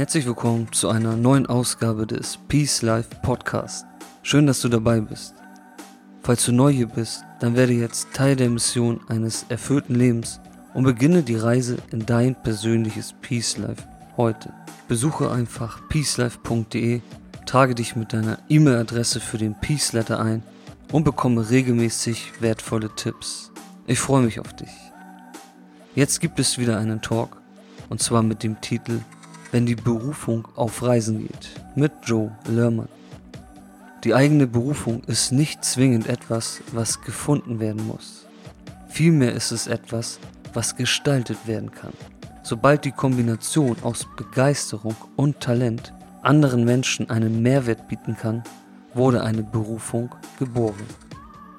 Herzlich willkommen zu einer neuen Ausgabe des Peace Life Podcast. Schön, dass du dabei bist. Falls du neu hier bist, dann werde jetzt Teil der Mission eines erfüllten Lebens und beginne die Reise in dein persönliches Peace Life heute. Besuche einfach peacelife.de, trage dich mit deiner E-Mail-Adresse für den Peace Letter ein und bekomme regelmäßig wertvolle Tipps. Ich freue mich auf dich. Jetzt gibt es wieder einen Talk und zwar mit dem Titel wenn die Berufung auf Reisen geht mit Joe Lerman. Die eigene Berufung ist nicht zwingend etwas, was gefunden werden muss. Vielmehr ist es etwas, was gestaltet werden kann. Sobald die Kombination aus Begeisterung und Talent anderen Menschen einen Mehrwert bieten kann, wurde eine Berufung geboren.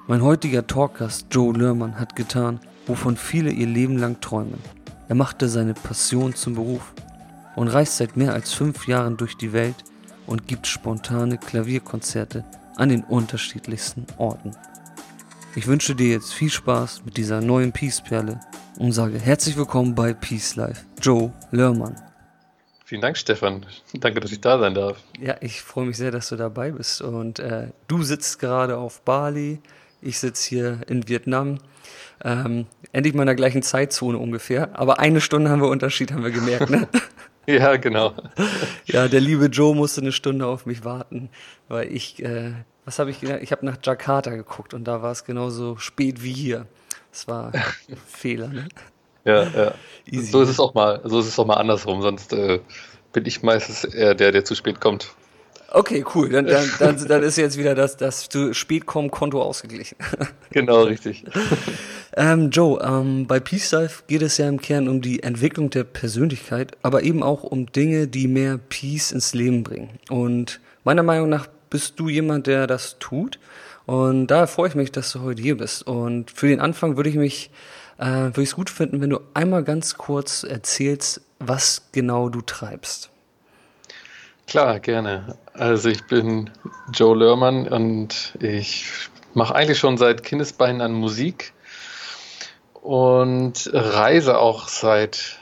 Mein heutiger Talkgast Joe Lerman hat getan, wovon viele ihr Leben lang träumen. Er machte seine Passion zum Beruf und reist seit mehr als fünf Jahren durch die Welt und gibt spontane Klavierkonzerte an den unterschiedlichsten Orten. Ich wünsche dir jetzt viel Spaß mit dieser neuen Peace-Perle und sage herzlich willkommen bei Peace Life, Joe Lörmann. Vielen Dank, Stefan. Danke, dass ich da sein darf. Ja, ich freue mich sehr, dass du dabei bist. Und äh, du sitzt gerade auf Bali, ich sitze hier in Vietnam. Ähm, endlich mal in der gleichen Zeitzone ungefähr. Aber eine Stunde haben wir Unterschied, haben wir gemerkt. Ne? Ja, genau. Ja, der liebe Joe musste eine Stunde auf mich warten, weil ich, äh, was habe ich gedacht? Ich habe nach Jakarta geguckt und da war es genauso spät wie hier. Das war ein Fehler, ne? Ja, ja. Easy. So ist es auch mal, so ist es auch mal andersrum, sonst äh, bin ich meistens eher der, der zu spät kommt. Okay, cool. Dann, dann, dann, dann ist jetzt wieder das, das zu spät kommen Konto ausgeglichen. Genau, richtig. Ähm, Joe, ähm, bei Peace Life geht es ja im Kern um die Entwicklung der Persönlichkeit, aber eben auch um Dinge, die mehr Peace ins Leben bringen. Und meiner Meinung nach bist du jemand, der das tut. Und daher freue ich mich, dass du heute hier bist. Und für den Anfang würde ich mich, äh, würde ich es gut finden, wenn du einmal ganz kurz erzählst, was genau du treibst. Klar, gerne. Also ich bin Joe Lörmann und ich mache eigentlich schon seit Kindesbeinen an Musik und reise auch seit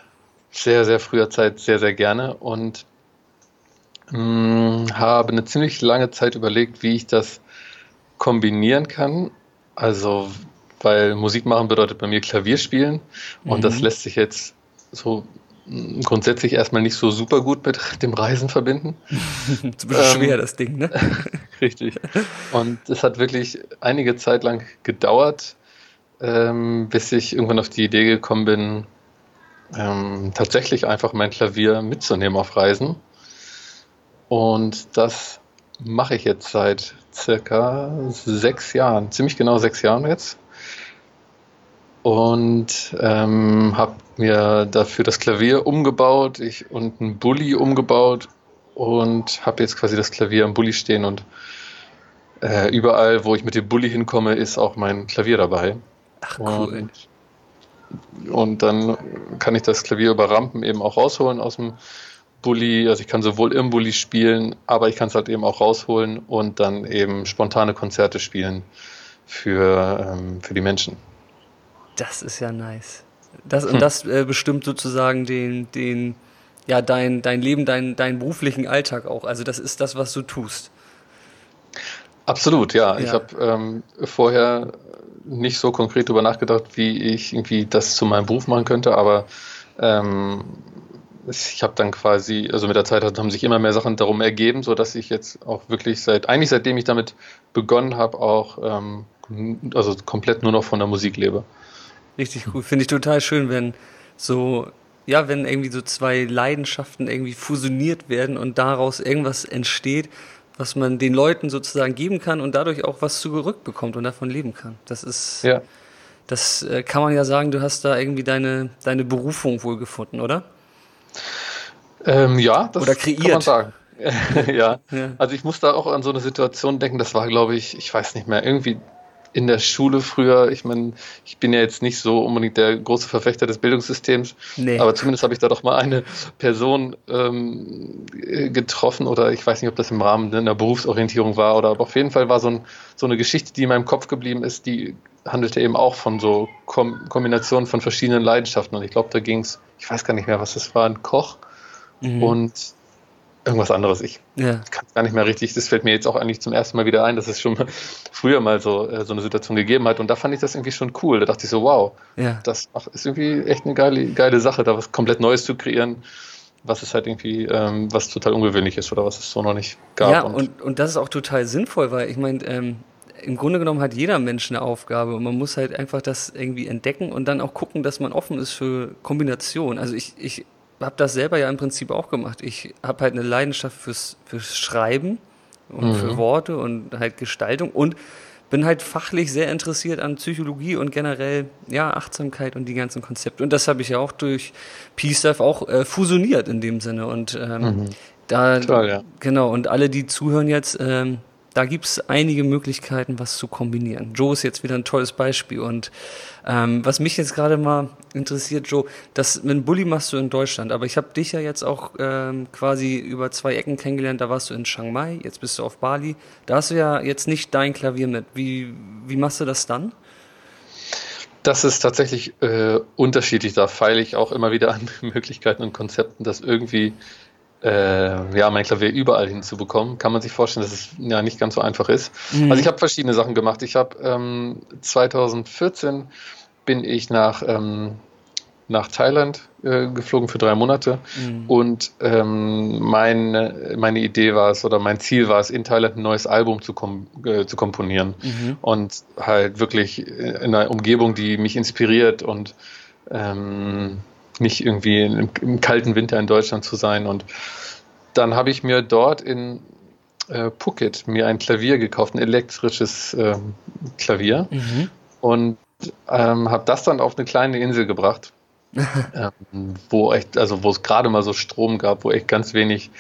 sehr, sehr früher Zeit sehr, sehr gerne und mh, mm, habe eine ziemlich lange Zeit überlegt, wie ich das kombinieren kann. Also, weil Musik machen bedeutet bei mir Klavier spielen und mhm. das lässt sich jetzt so grundsätzlich erstmal nicht so super gut mit dem Reisen verbinden. das ist ähm, schwer, das Ding, ne? Richtig. Und es hat wirklich einige Zeit lang gedauert, ähm, bis ich irgendwann auf die Idee gekommen bin, ähm, tatsächlich einfach mein Klavier mitzunehmen auf Reisen. Und das mache ich jetzt seit circa sechs Jahren, ziemlich genau sechs Jahren jetzt. Und ähm, habe mir dafür das Klavier umgebaut ich, und einen Bulli umgebaut und habe jetzt quasi das Klavier am Bulli stehen und äh, überall, wo ich mit dem Bulli hinkomme, ist auch mein Klavier dabei. Ach cool. Und, und dann kann ich das Klavier über Rampen eben auch rausholen aus dem Bulli. Also ich kann sowohl im Bulli spielen, aber ich kann es halt eben auch rausholen und dann eben spontane Konzerte spielen für, ähm, für die Menschen. Das ist ja nice. Das, und hm. das äh, bestimmt sozusagen den, den, ja, dein, dein Leben, dein, deinen beruflichen Alltag auch. Also das ist das, was du tust. Absolut, ja. ja. Ich habe ähm, vorher nicht so konkret darüber nachgedacht, wie ich irgendwie das zu meinem Beruf machen könnte, aber ähm, ich habe dann quasi, also mit der Zeit haben sich immer mehr Sachen darum ergeben, so dass ich jetzt auch wirklich seit, eigentlich seitdem ich damit begonnen habe, auch ähm, also komplett nur noch von der Musik lebe. Richtig cool. Finde ich total schön, wenn so, ja, wenn irgendwie so zwei Leidenschaften irgendwie fusioniert werden und daraus irgendwas entsteht, was man den Leuten sozusagen geben kann und dadurch auch was zurückbekommt und davon leben kann. Das ist, ja. das äh, kann man ja sagen, du hast da irgendwie deine, deine Berufung wohl gefunden, oder? Ähm, ja, das oder kreiert. kann man sagen. ja. ja. also ich muss da auch an so eine Situation denken, das war, glaube ich, ich weiß nicht mehr, irgendwie in der Schule früher, ich meine, ich bin ja jetzt nicht so unbedingt der große Verfechter des Bildungssystems, nee. aber zumindest habe ich da doch mal eine Person ähm, getroffen oder ich weiß nicht, ob das im Rahmen einer Berufsorientierung war oder aber auf jeden Fall war so, ein, so eine Geschichte, die in meinem Kopf geblieben ist, die handelte eben auch von so Kom Kombinationen von verschiedenen Leidenschaften und ich glaube, da ging es, ich weiß gar nicht mehr, was das war, ein Koch mhm. und irgendwas anderes. Ich ja. kann es gar nicht mehr richtig. Das fällt mir jetzt auch eigentlich zum ersten Mal wieder ein, dass es schon früher mal so, äh, so eine Situation gegeben hat. Und da fand ich das irgendwie schon cool. Da dachte ich so, wow, ja. das ist irgendwie echt eine geile, geile Sache, da was komplett Neues zu kreieren. Was ist halt irgendwie, ähm, was total ungewöhnlich ist oder was es so noch nicht gab. Ja, und, und, und das ist auch total sinnvoll, weil ich meine, ähm, im Grunde genommen hat jeder Mensch eine Aufgabe und man muss halt einfach das irgendwie entdecken und dann auch gucken, dass man offen ist für Kombinationen. Also ich, ich habe das selber ja im Prinzip auch gemacht. Ich habe halt eine Leidenschaft fürs, fürs Schreiben und mhm. für Worte und halt Gestaltung und bin halt fachlich sehr interessiert an Psychologie und generell ja Achtsamkeit und die ganzen Konzepte. Und das habe ich ja auch durch Peace Life auch äh, fusioniert in dem Sinne. Und ähm, mhm. da Toll, ja. genau und alle, die zuhören jetzt, ähm, da gibt es einige Möglichkeiten, was zu kombinieren. Joe ist jetzt wieder ein tolles Beispiel. Und ähm, was mich jetzt gerade mal interessiert, Joe, das mit Bulli machst du in Deutschland, aber ich habe dich ja jetzt auch ähm, quasi über zwei Ecken kennengelernt. Da warst du in Chiang Mai, jetzt bist du auf Bali. Da hast du ja jetzt nicht dein Klavier mit. Wie, wie machst du das dann? Das ist tatsächlich äh, unterschiedlich. Da feile ich auch immer wieder an Möglichkeiten und Konzepten, das irgendwie äh, ja, mein Klavier überall hinzubekommen, kann man sich vorstellen, dass es ja nicht ganz so einfach ist. Mhm. Also ich habe verschiedene Sachen gemacht. Ich habe ähm, 2014 bin ich nach, ähm, nach Thailand äh, geflogen für drei Monate mhm. und ähm, meine, meine Idee war es oder mein Ziel war es, in Thailand ein neues Album zu, kom äh, zu komponieren mhm. und halt wirklich in einer Umgebung, die mich inspiriert und ähm, nicht irgendwie im, im, kalten Winter in Deutschland zu sein. Und dann habe ich mir dort in äh, Phuket mir ein Klavier gekauft, ein elektrisches äh, Klavier mhm. und ähm, habe das dann auf eine kleine Insel gebracht, ähm, wo echt, also wo es gerade mal so Strom gab, wo echt ganz wenig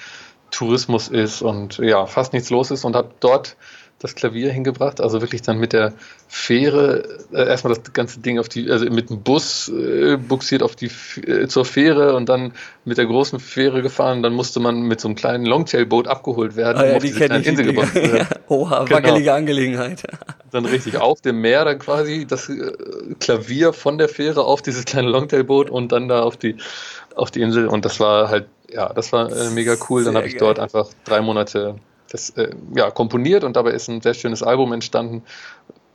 Tourismus ist und ja, fast nichts los ist und habe dort das Klavier hingebracht, also wirklich dann mit der Fähre, äh, erstmal das ganze Ding auf die, also mit dem Bus äh, buxiert auf die äh, zur Fähre und dann mit der großen Fähre gefahren, dann musste man mit so einem kleinen Longtail-Boot abgeholt werden, ah, ja, um auf die diese kleine Insel gebracht werden. ja, oha, genau. wackelige Angelegenheit. dann richtig auf dem Meer dann quasi das äh, Klavier von der Fähre auf dieses kleine Longtail-Boot und dann da auf die auf die Insel und das war halt, ja, das war äh, mega cool. Dann habe ich dort einfach drei Monate das äh, ja, komponiert und dabei ist ein sehr schönes Album entstanden,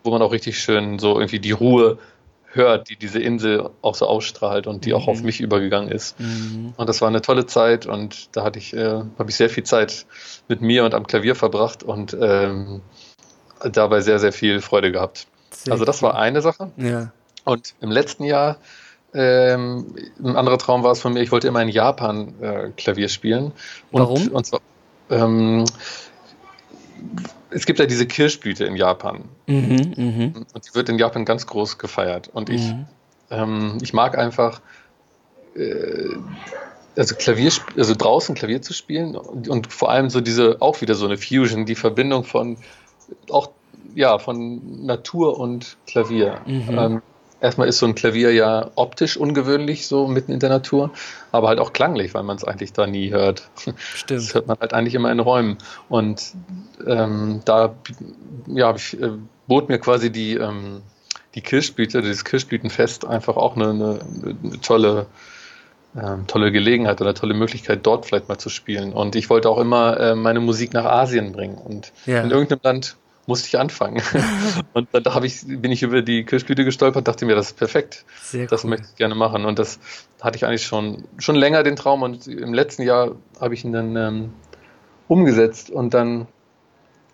wo man auch richtig schön so irgendwie die Ruhe hört, die diese Insel auch so ausstrahlt und die mhm. auch auf mhm. mich übergegangen ist. Mhm. Und das war eine tolle Zeit und da hatte ich, äh, habe ich sehr viel Zeit mit mir und am Klavier verbracht und ähm, dabei sehr, sehr viel Freude gehabt. Sehr also das war eine Sache. Ja. Und im letzten Jahr ähm, ein anderer Traum war es von mir, ich wollte immer in Japan äh, Klavier spielen. Und, Warum? Und zwar, ähm, es gibt ja diese Kirschblüte in Japan. Mhm, mh. Und die wird in Japan ganz groß gefeiert. Und ich, mhm. ähm, ich mag einfach, äh, also Klavier, also draußen Klavier zu spielen und, und, vor allem so diese, auch wieder so eine Fusion, die Verbindung von, auch, ja, von Natur und Klavier. Mhm. Ähm, erstmal ist so ein Klavier ja optisch ungewöhnlich, so mitten in der Natur, aber halt auch klanglich, weil man es eigentlich da nie hört. Stimmt. Das hört man halt eigentlich immer in Räumen. Und ähm, da ja, ich, äh, bot mir quasi die, ähm, die Kirschblüte, dieses Kirschblütenfest einfach auch eine, eine, eine tolle, ähm, tolle Gelegenheit oder tolle Möglichkeit, dort vielleicht mal zu spielen. Und ich wollte auch immer äh, meine Musik nach Asien bringen. Und ja. in irgendeinem Land musste ich anfangen. und dann da ich, bin ich über die Kirschblüte gestolpert, dachte mir, das ist perfekt. Sehr das cool. möchte ich gerne machen. Und das hatte ich eigentlich schon, schon länger den Traum. Und im letzten Jahr habe ich ihn dann ähm, umgesetzt und dann,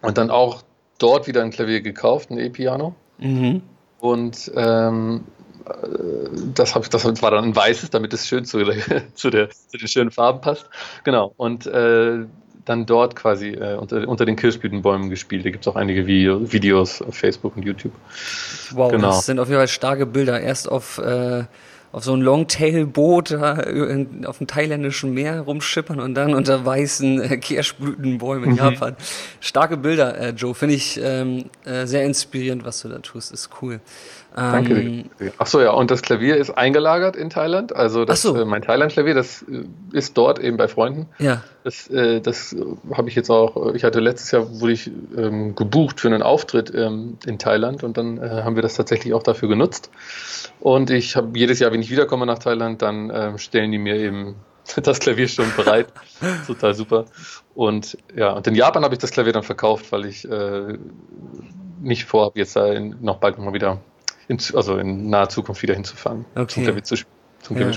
und dann auch dort wieder ein Klavier gekauft, ein E-Piano. Mhm. Und ähm, äh, das, hab, das war dann ein weißes, damit es schön zu, zu, der, zu den schönen Farben passt. Genau. Und äh, dann dort quasi äh, unter, unter den Kirschblütenbäumen gespielt. Da gibt es auch einige Video, Videos auf Facebook und YouTube. Wow, genau. das sind auf jeden Fall starke Bilder. Erst auf, äh, auf so ein Longtail-Boot auf dem thailändischen Meer rumschippern und dann unter weißen äh, Kirschblütenbäumen in mhm. Japan. Starke Bilder, äh, Joe. Finde ich ähm, äh, sehr inspirierend, was du da tust. Ist cool. Danke. Ähm, Achso, ja, und das Klavier ist eingelagert in Thailand. Also das, so. äh, mein Thailand-Klavier, das äh, ist dort eben bei Freunden. Ja. Das, äh, das habe ich jetzt auch, ich hatte letztes Jahr, wurde ich ähm, gebucht für einen Auftritt ähm, in Thailand und dann äh, haben wir das tatsächlich auch dafür genutzt. Und ich habe jedes Jahr, wenn ich wiederkomme nach Thailand, dann ähm, stellen die mir eben das Klavier schon bereit. Total super. Und ja, und in Japan habe ich das Klavier dann verkauft, weil ich äh, nicht vorhabe, jetzt da in, noch bald mal wieder in, also in naher Zukunft wieder hinzufahren. Okay. Zum Klavier zu, zum ja.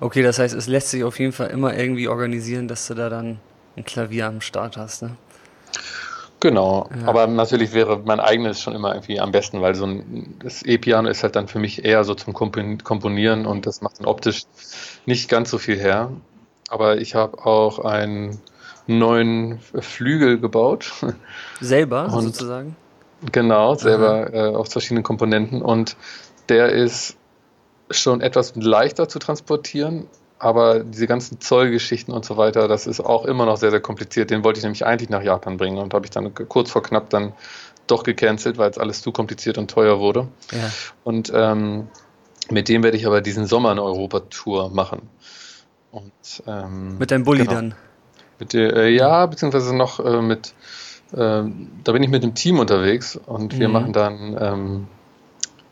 Okay, das heißt, es lässt sich auf jeden Fall immer irgendwie organisieren, dass du da dann ein Klavier am Start hast, ne? Genau, ja. aber natürlich wäre mein eigenes schon immer irgendwie am besten, weil so ein das E-Piano ist halt dann für mich eher so zum Komponieren und das macht dann optisch nicht ganz so viel her. Aber ich habe auch einen neuen Flügel gebaut. Selber und sozusagen? Genau, selber äh, aus verschiedenen Komponenten und der ist schon etwas leichter zu transportieren, aber diese ganzen Zollgeschichten und so weiter, das ist auch immer noch sehr, sehr kompliziert. Den wollte ich nämlich eigentlich nach Japan bringen und habe ich dann kurz vor knapp dann doch gecancelt, weil es alles zu kompliziert und teuer wurde. Ja. Und ähm, mit dem werde ich aber diesen Sommer eine Europa-Tour machen. Und, ähm, mit deinem Bulli genau. dann? Mit der, äh, ja, beziehungsweise noch äh, mit ähm, da bin ich mit dem Team unterwegs und wir mhm. machen dann, ähm,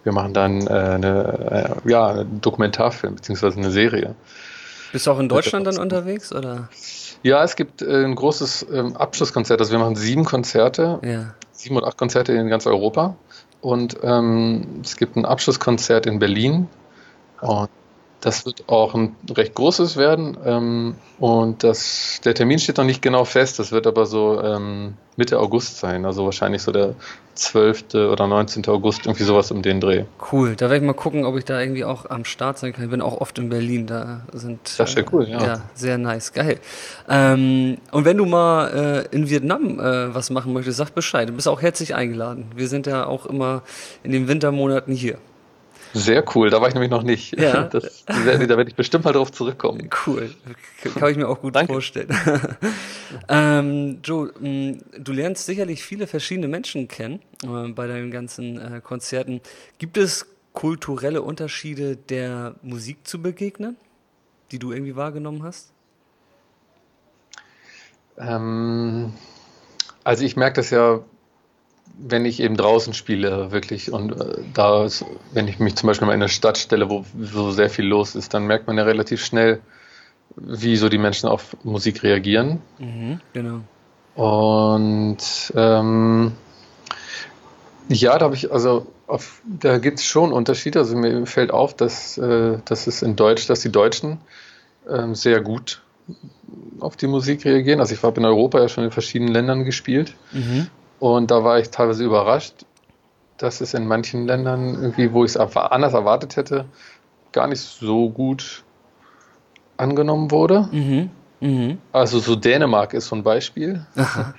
wir machen dann äh, eine, äh, ja, einen Dokumentarfilm beziehungsweise eine Serie. Bist du auch in Deutschland dann unterwegs oder? Ja, es gibt äh, ein großes ähm, Abschlusskonzert. Also wir machen sieben Konzerte, ja. sieben oder acht Konzerte in ganz Europa. Und ähm, es gibt ein Abschlusskonzert in Berlin. Und das wird auch ein recht großes werden ähm, und das, der Termin steht noch nicht genau fest. Das wird aber so ähm, Mitte August sein, also wahrscheinlich so der 12. oder 19. August, irgendwie sowas um den Dreh. Cool, da werde ich mal gucken, ob ich da irgendwie auch am Start sein kann. Ich bin auch oft in Berlin, da sind. Das wäre cool, ja. Ja, sehr nice, geil. Ähm, und wenn du mal äh, in Vietnam äh, was machen möchtest, sag Bescheid. Du bist auch herzlich eingeladen. Wir sind ja auch immer in den Wintermonaten hier. Sehr cool, da war ich nämlich noch nicht. Ja. Das, da werde ich bestimmt mal drauf zurückkommen. Cool, kann ich mir auch gut Danke. vorstellen. ähm, Joe, mm, du lernst sicherlich viele verschiedene Menschen kennen äh, bei deinen ganzen äh, Konzerten. Gibt es kulturelle Unterschiede der Musik zu begegnen, die du irgendwie wahrgenommen hast? Ähm, also ich merke das ja wenn ich eben draußen spiele, wirklich, und äh, da, wenn ich mich zum Beispiel mal in eine Stadt stelle, wo so sehr viel los ist, dann merkt man ja relativ schnell, wie so die Menschen auf Musik reagieren. Mhm, genau. Und ähm, ja, da habe ich, also auf, da gibt es schon Unterschiede. Also mir fällt auf, dass, äh, dass es in Deutsch, dass die Deutschen äh, sehr gut auf die Musik reagieren. Also ich habe in Europa ja schon in verschiedenen Ländern gespielt. Mhm. Und da war ich teilweise überrascht, dass es in manchen Ländern irgendwie, wo ich es anders erwartet hätte, gar nicht so gut angenommen wurde. Mhm. Mhm. Also so Dänemark ist so ein Beispiel. Aha.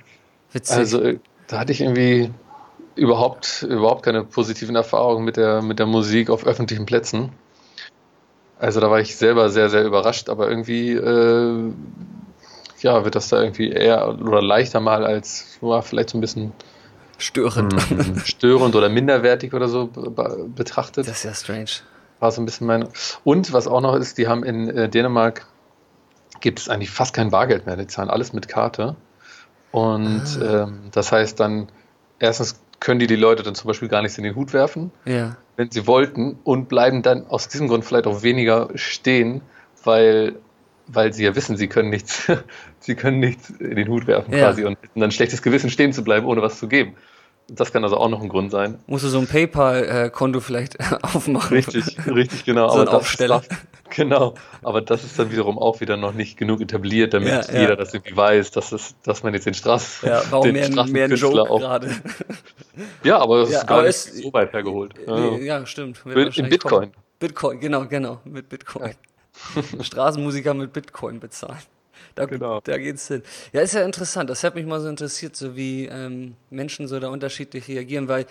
Witzig. Also äh, da hatte ich irgendwie überhaupt, überhaupt keine positiven Erfahrungen mit der, mit der Musik auf öffentlichen Plätzen. Also da war ich selber sehr, sehr überrascht, aber irgendwie äh, ja, wird das da irgendwie eher oder leichter mal als war vielleicht so ein bisschen störend. Hm, störend oder minderwertig oder so betrachtet. Das ist ja strange. War so ein bisschen meine. Und was auch noch ist, die haben in äh, Dänemark gibt es eigentlich fast kein Bargeld mehr. Die zahlen alles mit Karte. Und ah. ähm, das heißt dann, erstens können die die Leute dann zum Beispiel gar nichts in den Hut werfen, ja. wenn sie wollten, und bleiben dann aus diesem Grund vielleicht auch weniger stehen, weil weil sie ja wissen, sie können nichts, sie können nichts in den Hut werfen ja. quasi und dann schlechtes Gewissen stehen zu bleiben, ohne was zu geben. Das kann also auch noch ein Grund sein. Musst du so ein PayPal-Konto vielleicht aufmachen? Richtig, richtig, genau. so ein Aufsteller. genau. Aber das ist dann wiederum auch wieder noch nicht genug etabliert, damit ja, ja. jeder das irgendwie weiß, dass, das, dass man jetzt den Straßen. Ja, war auch mehr, mehr ein Joke gerade. ja, aber es ja, ist gar nicht so weit hergeholt. Ja, stimmt. In Bitcoin. Kommen. Bitcoin, genau, genau, mit Bitcoin. Straßenmusiker mit Bitcoin bezahlen. Da, genau. da geht's hin. Ja, ist ja interessant. Das hat mich mal so interessiert, so wie ähm, Menschen so da unterschiedlich reagieren, weil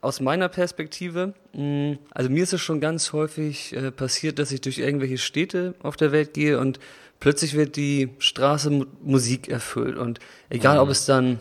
aus meiner Perspektive, mh, mm, also mir ist es schon ganz häufig äh, passiert, dass ich durch irgendwelche Städte auf der Welt gehe und plötzlich wird die Straße Musik erfüllt. Und egal, mhm. ob es dann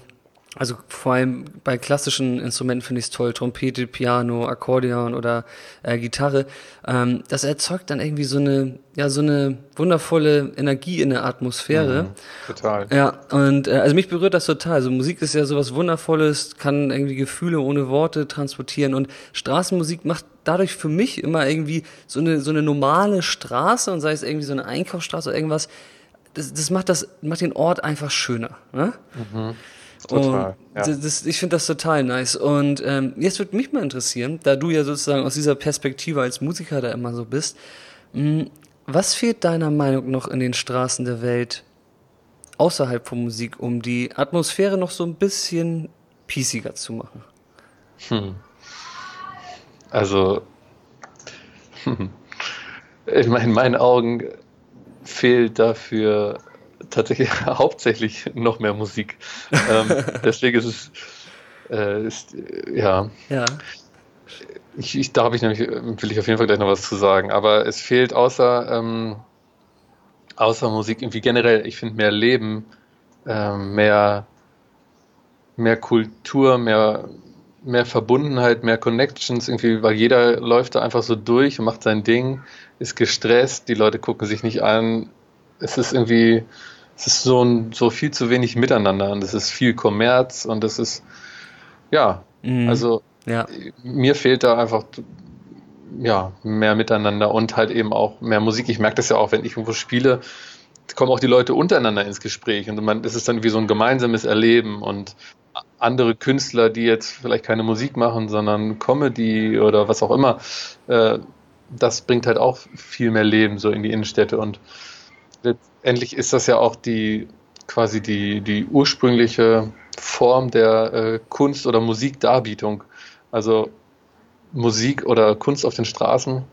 also vor allem bei klassischen Instrumenten finde ich es toll, Trompete, Piano, Akkordeon oder äh, Gitarre. Ähm, das erzeugt dann irgendwie so eine, ja, so eine wundervolle Energie in der Atmosphäre. Mhm, total. Ja, und äh, also mich berührt das total. Also Musik ist ja sowas Wundervolles, kann irgendwie Gefühle ohne Worte transportieren und Straßenmusik macht dadurch für mich immer irgendwie so eine, so eine normale Straße und sei es irgendwie so eine Einkaufsstraße oder irgendwas, das, das macht das, macht den Ort einfach schöner. Ne? Mhm. Total. Ja. Das, ich finde das total nice. Und ähm, jetzt würde mich mal interessieren, da du ja sozusagen aus dieser Perspektive als Musiker da immer so bist, mh, hm, was fehlt deiner Meinung noch in den Straßen der Welt außerhalb von Musik, um die Atmosphäre noch so ein bisschen piesiger zu machen? Hm. Also, in meinen Augen fehlt dafür tatsächlich hauptsächlich noch mehr Musik. ähm, deswegen ist es, äh, ist, ja. Ja. Ich, ich, da habe ich nämlich, will ich auf jeden Fall gleich noch was zu sagen. Aber es fehlt außer, ähm, außer Musik irgendwie generell, ich finde mehr Leben, ähm, mehr, mehr Kultur, mehr, mehr Verbundenheit, mehr Connections, irgendwie, weil jeder läuft da einfach so durch und macht sein Ding, ist gestresst, die Leute gucken sich nicht an. Es ist irgendwie, es ist so, ein, so viel zu wenig miteinander und es ist viel Kommerz und es ist, ja, mhm. also ja. mir fehlt da einfach ja, mehr miteinander und halt eben auch mehr Musik. Ich merke das ja auch, wenn ich irgendwo spiele, kommen auch die Leute untereinander ins Gespräch und man, es ist dann wie so ein gemeinsames Erleben und andere Künstler, die jetzt vielleicht keine Musik machen, sondern Comedy oder was auch immer, äh, das bringt halt auch viel mehr Leben so in die Innenstädte und letztendlich ist das ja auch die quasi die, die ursprüngliche Form der äh, Kunst- oder Musikdarbietung. Also Musik oder Kunst auf den Straßen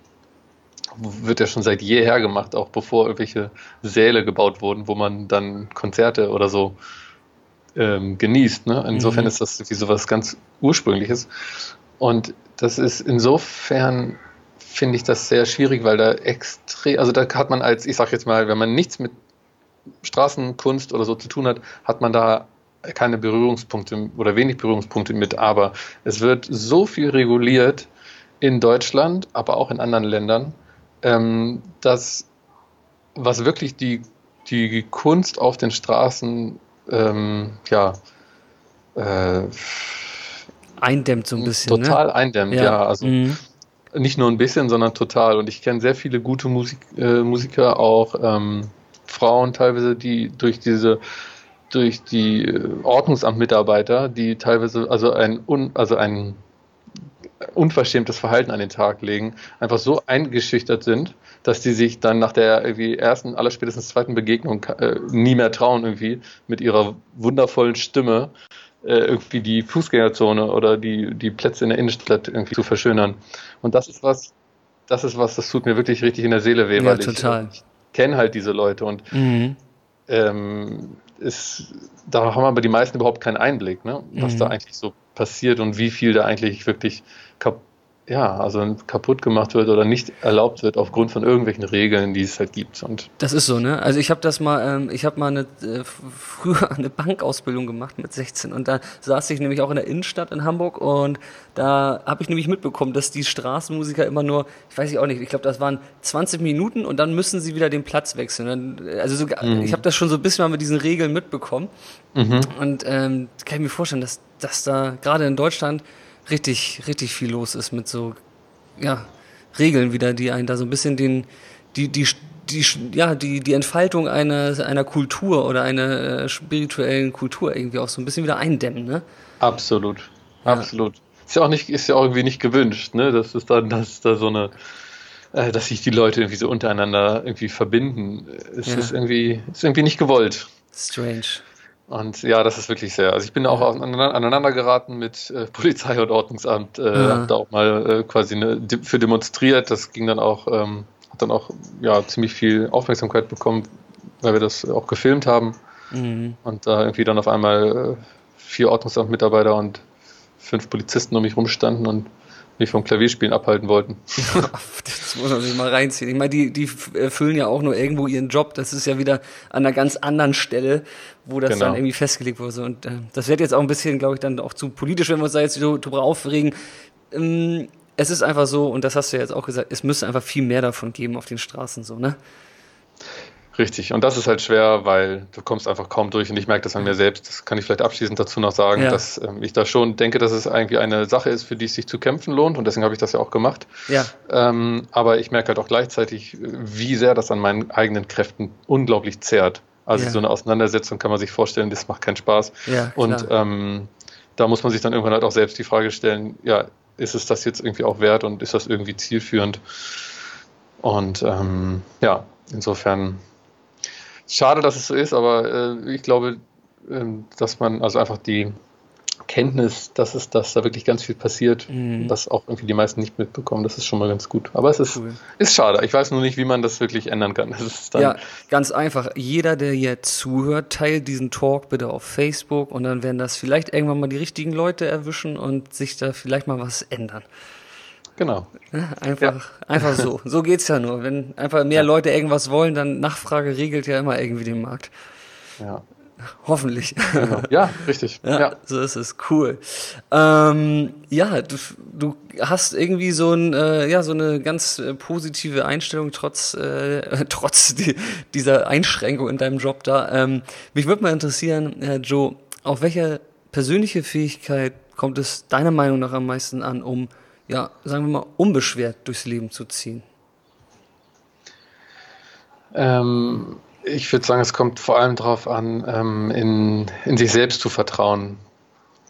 wird ja schon seit jeher gemacht, auch bevor irgendwelche Säle gebaut wurden, wo man dann Konzerte oder so ähm, genießt. Ne? Insofern mhm. ist das wie sowas ganz Ursprüngliches. Und das ist insofern finde ich das sehr schwierig, weil da extrem, also da hat man als, ich sag jetzt mal, wenn man nichts mit Straßenkunst oder so zu tun hat, hat man da keine Berührungspunkte oder wenig Berührungspunkte mit. Aber es wird so viel reguliert in Deutschland, aber auch in anderen Ländern, ähm, dass was wirklich die, die Kunst auf den Straßen ähm, ja äh, eindämmt so ein bisschen. Total ne? eindämmt, ja. ja also mhm. Nicht nur ein bisschen, sondern total. Und ich kenne sehr viele gute Musik, äh, Musiker, auch ähm, Frauen teilweise, die durch diese durch die äh, Ordnungsamtmitarbeiter, die teilweise also ein un, also ein unverschämtes Verhalten an den Tag legen, einfach so eingeschüchtert sind, dass die sich dann nach der irgendwie ersten, allerspätestens zweiten Begegnung äh, nie mehr trauen, irgendwie mit ihrer wundervollen Stimme irgendwie die Fußgängerzone oder die, die Plätze in der Innenstadt irgendwie zu verschönern. Und das ist was, das ist was, das tut mir wirklich richtig in der Seele weh, ja, weil total. ich, ich kenne halt diese Leute und mhm. ähm, ist, da haben aber die meisten überhaupt keinen Einblick, ne, was mhm. da eigentlich so passiert und wie viel da eigentlich wirklich kaputt ja, also kaputt gemacht wird oder nicht erlaubt wird aufgrund von irgendwelchen Regeln, die es halt gibt. Und das ist so, ne? Also ich habe das mal, ähm, ich habe mal eine, äh, früher eine Bankausbildung gemacht mit 16 und da saß ich nämlich auch in der Innenstadt in Hamburg und da habe ich nämlich mitbekommen, dass die Straßenmusiker immer nur, ich weiß ich auch nicht, ich glaube, das waren 20 Minuten und dann müssen sie wieder den Platz wechseln. Dann, also sogar, mhm. ich habe das schon so ein bisschen mal mit diesen Regeln mitbekommen mhm. und ähm, kann ich mir vorstellen, dass, dass da gerade in Deutschland richtig, richtig viel los ist mit so, ja, Regeln wieder, die einen da so ein bisschen den, die, die, die, ja, die, die Entfaltung einer, einer Kultur oder einer äh, spirituellen Kultur irgendwie auch so ein bisschen wieder eindämmen, ne? Absolut, ja. absolut. Ist ja auch nicht, ist ja auch irgendwie nicht gewünscht, ne? Das ist dann, dass da so eine, äh, dass sich die Leute irgendwie so untereinander irgendwie verbinden. Es ja. ist irgendwie, ist irgendwie nicht gewollt. Strange. Und ja, das ist wirklich sehr. Also ich bin auch aneinander geraten mit äh, Polizei und Ordnungsamt, äh, ja. habe da auch mal äh, quasi eine, für demonstriert. Das ging dann auch, ähm, hat dann auch ja ziemlich viel Aufmerksamkeit bekommen, weil wir das auch gefilmt haben. Mhm. Und da irgendwie dann auf einmal äh, vier Ordnungsamtmitarbeiter und fünf Polizisten um mich rumstanden und mich vom Klavierspielen abhalten wollten. das muss man sich mal reinziehen. Ich meine, die, die erfüllen ja auch nur irgendwo ihren Job. Das ist ja wieder an einer ganz anderen Stelle, wo das genau. dann irgendwie festgelegt wurde. Und äh, das wird jetzt auch ein bisschen, glaube ich, dann auch zu politisch, wenn wir uns da jetzt so drüber aufregen. Ähm, es ist einfach so, und das hast du ja jetzt auch gesagt, es müsste einfach viel mehr davon geben auf den Straßen, so, ne? Richtig, und das ist halt schwer, weil du kommst einfach kaum durch und ich merke das an mir selbst. Das kann ich vielleicht abschließend dazu noch sagen, ja. dass ähm, ich da schon denke, dass es eigentlich eine Sache ist, für die es sich zu kämpfen lohnt und deswegen habe ich das ja auch gemacht. Ja. Ähm, aber ich merke halt auch gleichzeitig, wie sehr das an meinen eigenen Kräften unglaublich zehrt. Also ja. so eine Auseinandersetzung kann man sich vorstellen, das macht keinen Spaß. Ja, und ähm, da muss man sich dann irgendwann halt auch selbst die Frage stellen, ja, ist es das jetzt irgendwie auch wert und ist das irgendwie zielführend? Und ähm, ja, insofern schade, dass es so ist, aber äh, ich glaube, äh, dass man also einfach die Kenntnis, dass es, dass da wirklich ganz viel passiert, mhm. das auch irgendwie die meisten nicht mitbekommen, das ist schon mal ganz gut. Aber es ist, cool. ist schade. Ich weiß nur nicht, wie man das wirklich ändern kann. ja, ganz einfach. Jeder, der jetzt zuhört, teilt diesen Talk bitte auf Facebook und dann werden das vielleicht irgendwann mal die richtigen Leute erwischen und sich da vielleicht mal was ändern. Genau. Einfach, ja. einfach so. So geht's ja nur. Wenn einfach mehr ja. Leute irgendwas wollen, dann Nachfrage regelt ja immer irgendwie den Markt. Ja. Hoffentlich. Genau. Ja, richtig. Ja, ja, so ist es. Cool. Ähm, ja, du, du hast irgendwie so, ein, äh, ja, so eine ganz äh, positive Einstellung trotz, äh, trotz die, dieser Einschränkung in deinem Job da. Ähm, mich würde mal interessieren, äh, Joe, auf welche persönliche Fähigkeit kommt es deiner Meinung nach am meisten an, um ja, sagen wir mal, unbeschwert durchs Leben zu ziehen? Ähm, ich würde sagen, es kommt vor allem darauf an, ähm, in, in sich selbst zu vertrauen,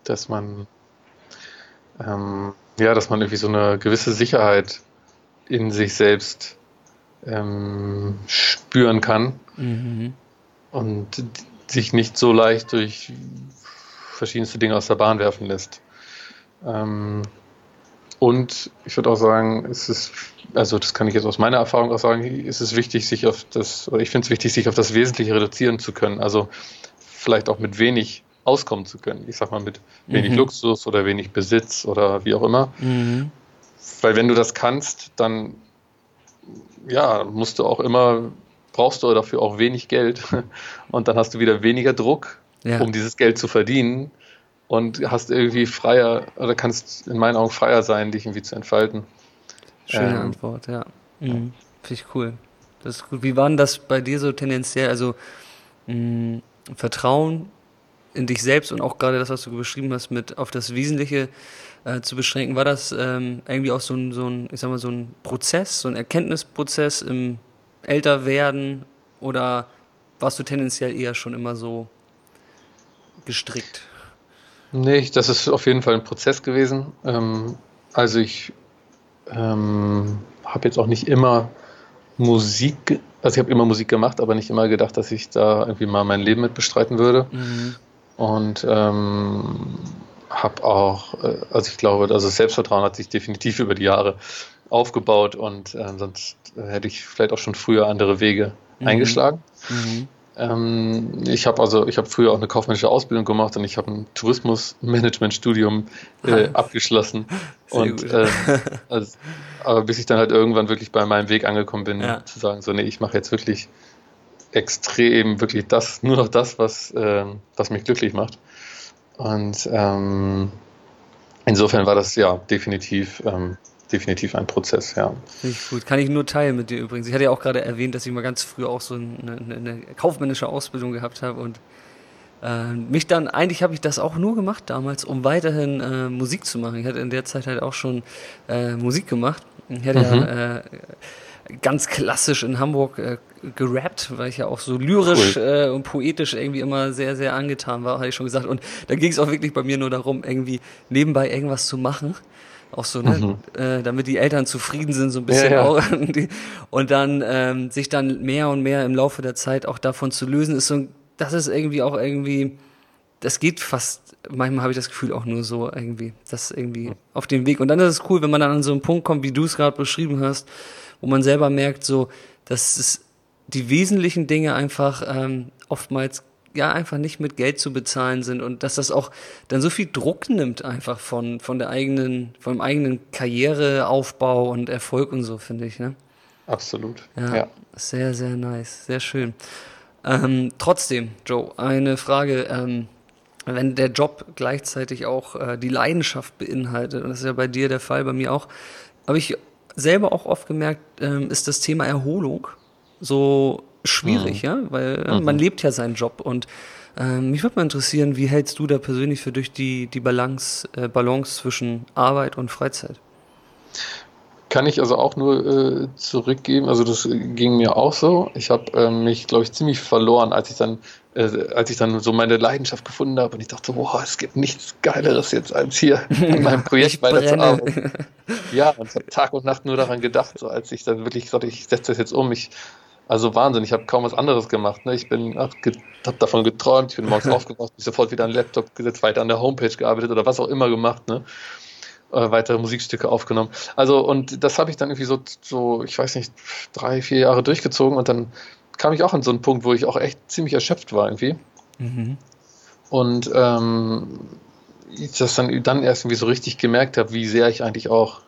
dass man ähm, ja, dass man irgendwie so eine gewisse Sicherheit in sich selbst ähm, spüren kann mhm. und sich nicht so leicht durch verschiedenste Dinge aus der Bahn werfen lässt. Ähm, und ich würde auch sagen, es ist, also das kann ich jetzt aus meiner Erfahrung auch sagen, ist es wichtig, sich auf das, oder ich finde es wichtig, sich auf das Wesentliche reduzieren zu können. Also vielleicht auch mit wenig auskommen zu können. Ich sag mal mit wenig mhm. Luxus oder wenig Besitz oder wie auch immer. Mhm. Weil wenn du das kannst, dann ja, musst du auch immer, brauchst du dafür auch wenig Geld und dann hast du wieder weniger Druck, ja. um dieses Geld zu verdienen und hast irgendwie freier oder kannst in meinen Augen freier sein, dich irgendwie zu entfalten. Schöne ähm, Antwort, ja. Mhm. Finde ich cool. Das ist gut. Wie war denn das bei dir so tendenziell? Also mh, mm, Vertrauen in dich selbst und auch gerade das, was du beschrieben hast, mit auf das Wesentliche äh, zu beschränken, war das ähm, irgendwie auch so ein, so ein, ich sag mal, so ein Prozess, so ein Erkenntnisprozess im Älterwerden oder warst du tendenziell eher schon immer so gestrickt? Nee, das ist auf jeden Fall ein Prozess gewesen. Ähm, also ich ähm, habe jetzt auch nicht immer Musik, also ich habe immer Musik gemacht, aber nicht immer gedacht, dass ich da irgendwie mal mein Leben mit bestreiten würde. Mhm. Und ähm, habe auch, äh, also ich glaube, also Selbstvertrauen hat sich definitiv über die Jahre aufgebaut und äh, sonst hätte ich vielleicht auch schon früher andere Wege mhm. eingeschlagen. Mhm. Ähm, ich habe also, ich habe früher auch eine kaufmännische Ausbildung gemacht und ich habe ein Tourismusmanagementstudium äh, abgeschlossen. Sehr und äh, also, aber bis ich dann halt irgendwann wirklich bei meinem Weg angekommen bin, ja. zu sagen, so nee, ich mache jetzt wirklich extrem wirklich das, nur noch das, was, äh, was mich glücklich macht. Und ähm, insofern war das ja definitiv ähm, definitiv ein Prozess, ja. Ich gut. Kann ich nur teilen mit dir übrigens. Ich hatte ja auch gerade erwähnt, dass ich mal ganz früh auch so eine, eine kaufmännische Ausbildung gehabt habe und äh, mich dann, eigentlich habe ich das auch nur gemacht damals, um weiterhin äh, Musik zu machen. Ich hatte in der Zeit halt auch schon äh, Musik gemacht. Ich hatte mhm. ja äh, ganz klassisch in Hamburg äh, gerappt, weil ich ja auch so lyrisch cool. äh, und poetisch irgendwie immer sehr, sehr angetan war, hatte ich schon gesagt. Und da ging es auch wirklich bei mir nur darum, irgendwie nebenbei irgendwas zu machen. Auch so, ne? Mhm. Äh, damit die Eltern zufrieden sind, so ein bisschen ja, ja. auch. und dann ähm, sich dann mehr und mehr im Laufe der Zeit auch davon zu lösen, ist so, das ist irgendwie auch irgendwie, das geht fast, manchmal habe ich das Gefühl auch nur so irgendwie, das irgendwie mhm. auf dem Weg. Und dann ist es cool, wenn man dann an so einen Punkt kommt, wie du es gerade beschrieben hast, wo man selber merkt, so, dass es die wesentlichen Dinge einfach ähm, oftmals ja einfach nicht mit Geld zu bezahlen sind und dass das auch dann so viel Druck nimmt einfach von von der eigenen vom eigenen Karriereaufbau und Erfolg und so finde ich ne? Absolut. Ja, ja, sehr sehr nice sehr schön. Ähm, trotzdem Joe eine Frage ähm, wenn der Job gleichzeitig auch äh, die Leidenschaft beinhaltet und das ist ja bei dir der Fall bei mir auch habe ich selber auch oft gemerkt ähm, ist das Thema Erholung so schwierig, mhm. ja, weil mhm. man lebt ja seinen Job und ähm, mich würde mal interessieren, wie hältst du da persönlich für durch die, die Balance, äh, Balance zwischen Arbeit und Freizeit? Kann ich also auch nur äh, zurückgeben. Also das ging mir auch so. Ich habe äh, mich, glaube ich, ziemlich verloren, als ich dann, äh, als ich dann so meine Leidenschaft gefunden habe und ich dachte, boah, es gibt nichts Geileres jetzt als hier in meinem Projekt weiterzuarbeiten. ja, und ich habe Tag und Nacht nur daran gedacht, so als ich dann wirklich gesagt, ich setze das jetzt um. Ich also Wahnsinn, ich habe kaum was anderes gemacht. Ne? Ich bin, habe davon geträumt, ich bin morgens aufgewacht, bin sofort wieder an den Laptop gesetzt, weiter an der Homepage gearbeitet oder was auch immer gemacht. Ne? Äh, weitere Musikstücke aufgenommen. Also und das habe ich dann irgendwie so, so, ich weiß nicht, drei, vier Jahre durchgezogen und dann kam ich auch an so einen Punkt, wo ich auch echt ziemlich erschöpft war irgendwie. Mhm. Und ähm, ich das dann, dann erst irgendwie so richtig gemerkt habe, wie sehr ich eigentlich auch,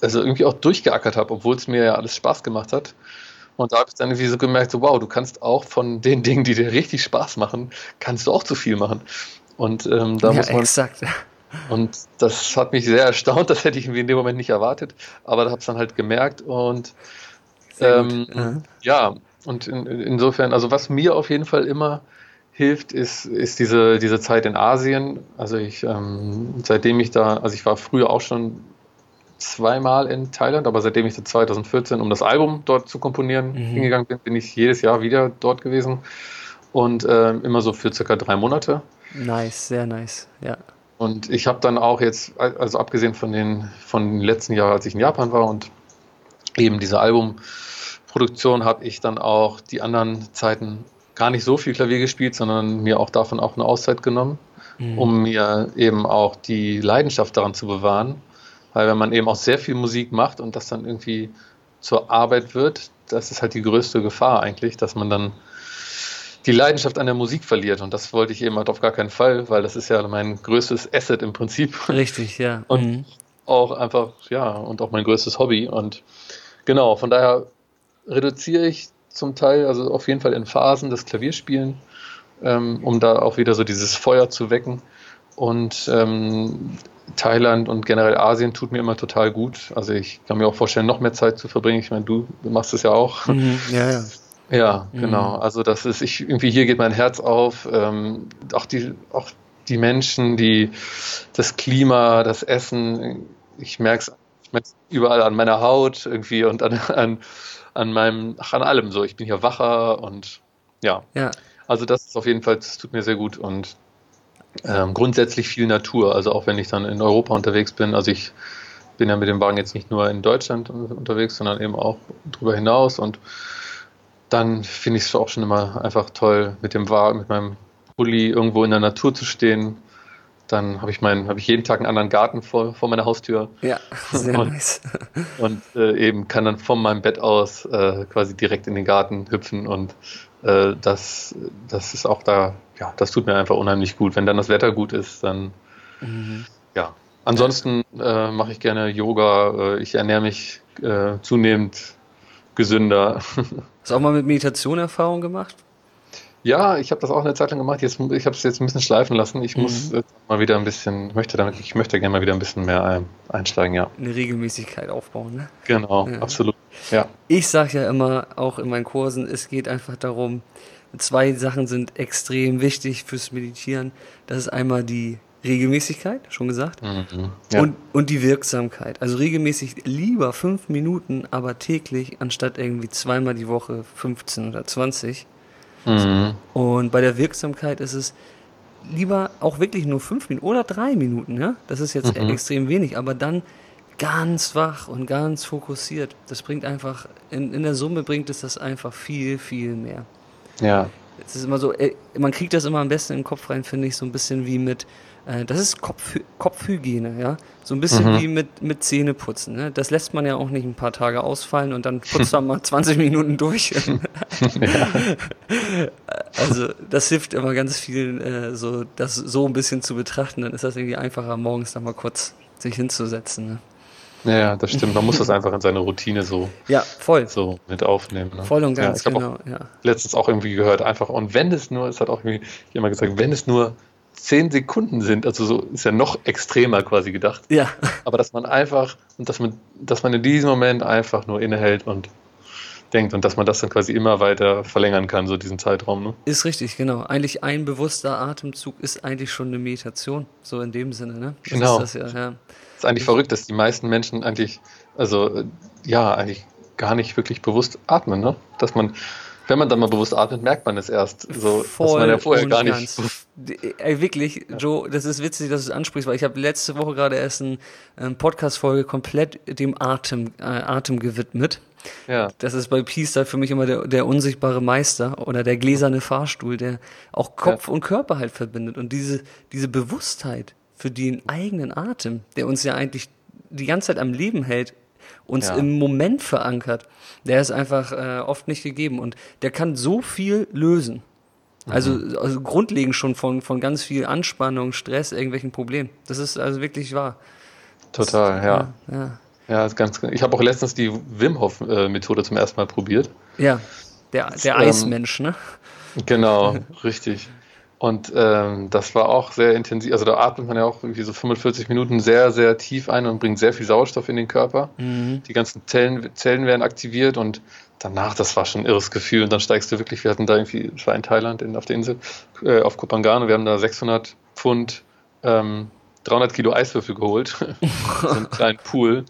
also irgendwie auch durchgeackert habe, obwohl es mir ja alles Spaß gemacht hat. Und da habe ich dann irgendwie so gemerkt, so, wow, du kannst auch von den Dingen, die dir richtig Spaß machen, kannst du auch zu viel machen. Und ähm, da ja, muss man. Exakt. Und das hat mich sehr erstaunt, das hätte ich in dem Moment nicht erwartet, aber da habe ich dann halt gemerkt und ähm, mhm. ja, und in, insofern, also was mir auf jeden Fall immer hilft, ist, ist diese, diese Zeit in Asien. Also ich, ähm, seitdem ich da, also ich war früher auch schon zweimal in Thailand, aber seitdem ich 2014, um das Album dort zu komponieren, mhm. hingegangen bin, bin ich jedes Jahr wieder dort gewesen und äh, immer so für circa drei Monate. Nice, sehr nice, ja. Und ich habe dann auch jetzt, also abgesehen von den, von den letzten Jahren, als ich in Japan war und eben diese Albumproduktion, habe ich dann auch die anderen Zeiten gar nicht so viel Klavier gespielt, sondern mir auch davon auch eine Auszeit genommen, mhm. um mir eben auch die Leidenschaft daran zu bewahren weil wenn man eben auch sehr viel Musik macht und das dann irgendwie zur Arbeit wird, das ist halt die größte Gefahr eigentlich, dass man dann die Leidenschaft an der Musik verliert. Und das wollte ich eben halt auf gar keinen Fall, weil das ist ja mein größtes Asset im Prinzip. Richtig, ja. Und mhm. auch einfach, ja, und auch mein größtes Hobby. Und genau, von daher reduziere ich zum Teil, also auf jeden Fall in Phasen das Klavierspielen, ähm, um da auch wieder so dieses Feuer zu wecken. Und ähm, Thailand und generell Asien tut mir immer total gut. Also ich kann mir auch vorstellen, noch mehr Zeit zu verbringen. Ich meine, du machst es ja auch. Mhm, ja, ja. Ja, mhm. genau. Also das ist, ich irgendwie hier geht mein Herz auf. Ähm, auch die, auch die Menschen, die, das Klima, das Essen. Ich merke es überall an meiner Haut irgendwie und an, an, an meinem, ach, an allem so. Ich bin hier wacher und ja. Ja. Also das ist auf jeden Fall, das tut mir sehr gut und ähm, grundsätzlich viel Natur. Also auch wenn ich dann in Europa unterwegs bin, also ich bin ja mit dem Wagen jetzt nicht nur in Deutschland unterwegs, sondern eben auch darüber hinaus und dann finde ich es auch schon immer einfach toll, mit dem Wagen, mit meinem Bulli irgendwo in der Natur zu stehen. Dann habe ich meinen, habe ich jeden Tag einen anderen Garten vor, vor meiner Haustür. Ja, sehr und, nice. Und äh, eben kann dann von meinem Bett aus äh, quasi direkt in den Garten hüpfen und äh, das, das ist auch da, ja, das tut mir einfach unheimlich gut. Wenn dann das Wetter gut ist, dann mhm. ja. Ansonsten äh, mache ich gerne Yoga. Äh, ich ernähre mich äh, zunehmend gesünder. Hast du auch mal mit Meditation Erfahrung gemacht? Ja, ich habe das auch eine Zeit lang gemacht. Jetzt, ich habe es jetzt ein bisschen schleifen lassen. Ich mhm. muss mal wieder ein bisschen, möchte damit, ich möchte gerne mal wieder ein bisschen mehr einsteigen, ja. Eine Regelmäßigkeit aufbauen, ne? Genau, ja. absolut. Ja. Ich sage ja immer, auch in meinen Kursen, es geht einfach darum, zwei Sachen sind extrem wichtig fürs Meditieren. Das ist einmal die Regelmäßigkeit, schon gesagt, mhm, ja. und, und die Wirksamkeit. Also regelmäßig lieber fünf Minuten, aber täglich, anstatt irgendwie zweimal die Woche 15 oder 20. Mhm. Und bei der Wirksamkeit ist es lieber auch wirklich nur fünf Minuten oder drei Minuten, ja. Das ist jetzt mhm. extrem wenig, aber dann ganz wach und ganz fokussiert. Das bringt einfach, in, in der Summe bringt es das einfach viel, viel mehr. Ja. es ist immer so, äh, man kriegt das immer am besten in den Kopf rein, finde ich, so ein bisschen wie mit, äh, das ist Kopf, Kopfhygiene, ja. So ein bisschen Mhm. wie mit, mit Zähneputzen. Ne? Das lässt man ja auch nicht ein paar Tage ausfallen und dann putzt man mal 20 Minuten durch. Also das hilft immer ganz vielen, äh, so das so ein bisschen zu betrachten. Dann ist das irgendwie einfacher, morgens da mal kurz sich hinzusetzen. Ne? Ja, ja, das stimmt. Man muss das einfach in seine Routine so, Ja, voll. so mit aufnehmen. Ne? Voll und ja, ganz, ich habe genau. auch Ja. letztens auch irgendwie gehört, einfach, und wenn es nur, es hat auch irgendwie jemand gesagt, wenn es nur zehn Sekunden sind, also so ist ja noch extremer quasi gedacht, ja, aber dass man einfach, und dass man, dass man in diesem Moment einfach nur innehält und denkt und dass man das dann quasi immer weiter verlängern kann, so diesen Zeitraum. Ne? ist richtig, genau. Eigentlich ein bewusster Atemzug ist eigentlich schon eine Meditation, so in dem Sinne. Ne? Das Genau. Ist das ja, ja. Ist eigentlich verrückt, dass die meisten Menschen eigentlich, also ja, eigentlich gar nicht wirklich bewusst atmen, ne? Dass man, wenn man dann mal bewusst atmet, merkt man es erst. So, was man ja vorher gar nicht. Ey, wirklich, Joe, das ist witzig, dass du es ansprichst, weil ich habe letzte Woche gerade erst eine ähm, Podcast-Folge komplett dem Atem, äh, Atem gewidmet. Ja, Das ist bei Peace da für mich immer der, der unsichtbare Meister oder der gläserne Fahrstuhl, der auch Kopf und Körper halt verbindet. Und diese, diese Bewusstheit für den eigenen Atem, der uns ja eigentlich die ganze Zeit am Leben hält, uns Ja. im Moment verankert, der ist einfach äh, oft nicht gegeben. Und der kann so viel lösen. Also, Mhm. also grundlegend schon von, von ganz viel Anspannung, Stress, irgendwelchen Problemen. Das ist also wirklich wahr. total, ja. Ja. Ja, ist ganz, ich habe auch letztens die Wim Hof äh, zum ersten Mal probiert. Ja. Der, der Ähm, Eismensch, ne? Genau, richtig. Und ähm, das war auch sehr intensiv. Also da atmet man ja auch irgendwie so 45 Minuten sehr, sehr tief ein und bringt sehr viel Sauerstoff in den Körper. Mhm. Die ganzen Zellen, Zellen werden aktiviert und danach, das war schon ein irres Gefühl. Und dann steigst du wirklich, wir hatten da irgendwie, es war in Thailand, in, auf der Insel, äh, auf und wir haben da 600 Pfund, ähm, 300 Kilo Eiswürfel geholt, so einen kleinen Pool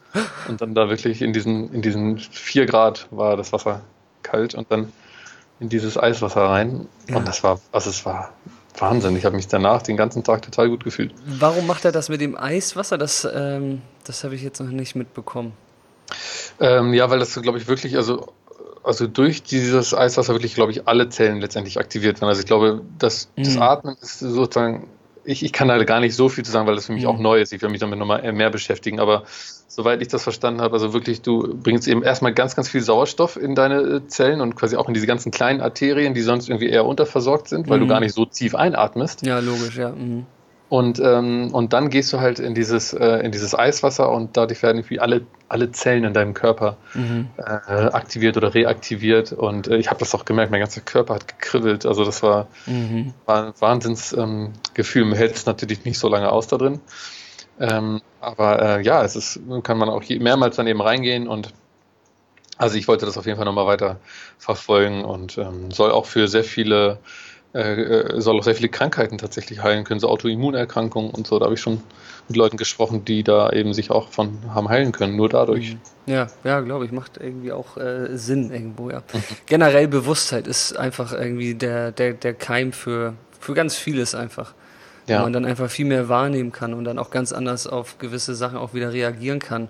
und dann da wirklich in diesen, in diesen 4 Grad war das Wasser kalt und dann in dieses Eiswasser rein. Ja. Und das war, also es war Wahnsinn. Ich habe mich danach den ganzen Tag total gut gefühlt. Warum macht er das mit dem Eiswasser? Das, ähm, das habe ich jetzt noch nicht mitbekommen. Ähm, ja, weil das, glaube ich, wirklich, also, also durch dieses Eiswasser wirklich, glaube ich, alle Zellen letztendlich aktiviert werden. Also ich glaube, das, das Mhm. Atmen ist sozusagen, ich, ich kann da gar nicht so viel zu sagen, weil das für mich Mhm. auch neu ist. Ich will mich damit nochmal mehr beschäftigen. Aber soweit ich das verstanden habe, also wirklich, du bringst eben erstmal ganz, ganz viel Sauerstoff in deine äh, Zellen und quasi auch in diese ganzen kleinen Arterien, die sonst irgendwie eher unterversorgt sind, weil Mhm. du gar nicht so tief einatmest. Ja, logisch, ja. Mhm. Und, ähm, und dann gehst du halt in dieses, äh, in dieses Eiswasser und dadurch werden irgendwie alle, alle Zellen in deinem Körper Mhm. äh, aktiviert oder reaktiviert. Und äh, ich habe das auch gemerkt, mein ganzer Körper hat gekribbelt. Also das war, Mhm. war ein Wahnsinnsgefühl. Ähm. Man hält es natürlich nicht so lange aus da drin. Ähm, aber äh, ja, es ist, kann man auch je, mehrmals dann eben reingehen und also ich wollte das auf jeden Fall nochmal weiter verfolgen und ähm, soll auch für sehr viele äh, äh, soll auch sehr viele Krankheiten tatsächlich heilen können, so Autoimmunerkrankungen und so. Da habe ich schon mit Leuten gesprochen, die da eben sich auch von haben heilen können, nur dadurch. Ja, ja, glaube ich, macht irgendwie auch äh, Sinn irgendwo, ja. Mhm. Generell Bewusstheit ist einfach irgendwie der, der, der Keim für, für ganz vieles einfach. Ja. Wo man dann einfach viel mehr wahrnehmen kann und dann auch ganz anders auf gewisse Sachen auch wieder reagieren kann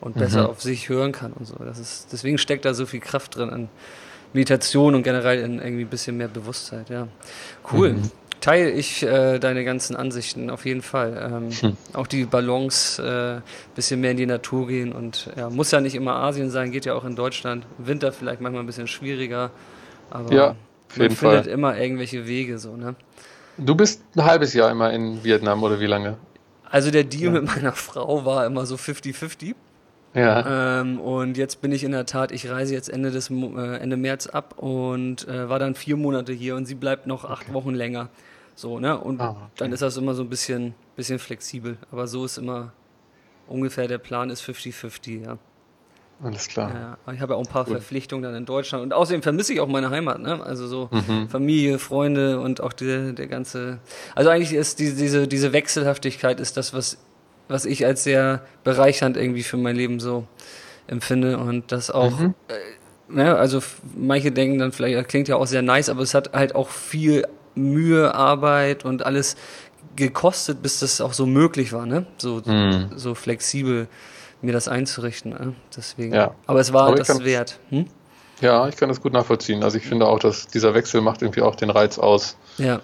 und besser Mhm. auf sich hören kann und so. Das ist, deswegen steckt da so viel Kraft drin an Meditation und generell in irgendwie ein bisschen mehr Bewusstheit, ja. Cool. Mhm. Teile ich äh, deine ganzen Ansichten auf jeden Fall. Ähm, Hm. Auch die Balance, äh, bisschen mehr in die Natur gehen und ja, muss ja nicht immer Asien sein, geht ja auch in Deutschland. Winter vielleicht manchmal ein bisschen schwieriger, aber Ja, man findet Fall. immer irgendwelche Wege so, ne? Du bist ein halbes Jahr immer in Vietnam oder wie lange? Also der Deal Ja. mit meiner Frau war immer so 50-50. Ja. Ähm, und jetzt bin ich in der Tat, ich reise jetzt Ende, des, äh, Ende März ab und äh, war dann vier Monate hier und sie bleibt noch acht Wochen länger. So, ne? Und Ah, okay. dann ist das immer so ein bisschen, bisschen flexibel. Aber so ist immer ungefähr der Plan ist 50-50, ja. Alles klar. ja. Aber Ich habe ja auch ein paar Cool. Verpflichtungen dann in Deutschland. Und außerdem vermisse ich auch meine Heimat, ne? Also so Mhm. Familie, Freunde und auch der, der ganze. Also eigentlich ist diese, diese, diese Wechselhaftigkeit ist das, was, was ich als sehr bereichernd irgendwie für mein Leben so empfinde. Und das auch, Mhm. äh, ne, also manche denken dann vielleicht, das klingt ja auch sehr nice, aber es hat halt auch viel Mühe, Arbeit und alles gekostet, bis das auch so möglich war, ne? So, Mhm. so flexibel mir das einzurichten. Ne? Deswegen. Ja. Aber es war Aber das kann- wert. Hm? Ja, ich kann das gut nachvollziehen. Also ich finde auch, dass dieser Wechsel macht irgendwie auch den Reiz aus. Ja.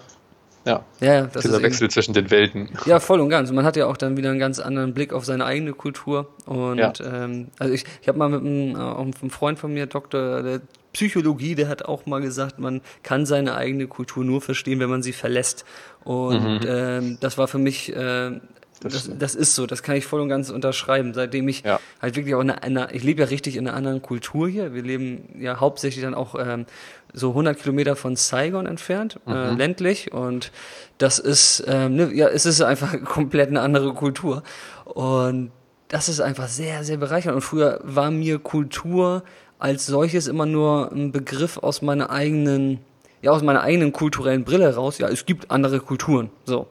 Ja, Ja, das dieser Wechsel zwischen den Welten. Ja, voll und ganz. Und man hat ja auch dann wieder einen ganz anderen Blick auf seine eigene Kultur. Und Ja. ähm, also ich, ich habe mal mit einem, äh, einem Freund von mir, Doktor der Psychologie, der hat auch mal gesagt, man kann seine eigene Kultur nur verstehen, wenn man sie verlässt. Und ähm, das war für mich, äh, das, das, ist so, das kann ich voll und ganz unterschreiben. Seitdem ich Ja. halt wirklich auch in einer, ich lebe ja richtig in einer anderen Kultur hier. Wir leben ja hauptsächlich dann auch ähm, so 100 Kilometer von Saigon entfernt, äh, ländlich. Und das ist, ähm, ne, ja, es ist einfach komplett eine andere Kultur. Und das ist einfach sehr, sehr bereichernd. Und früher war mir Kultur als solches immer nur ein Begriff aus meiner eigenen, ja, aus meiner eigenen kulturellen Brille raus. Ja, es gibt andere Kulturen. So.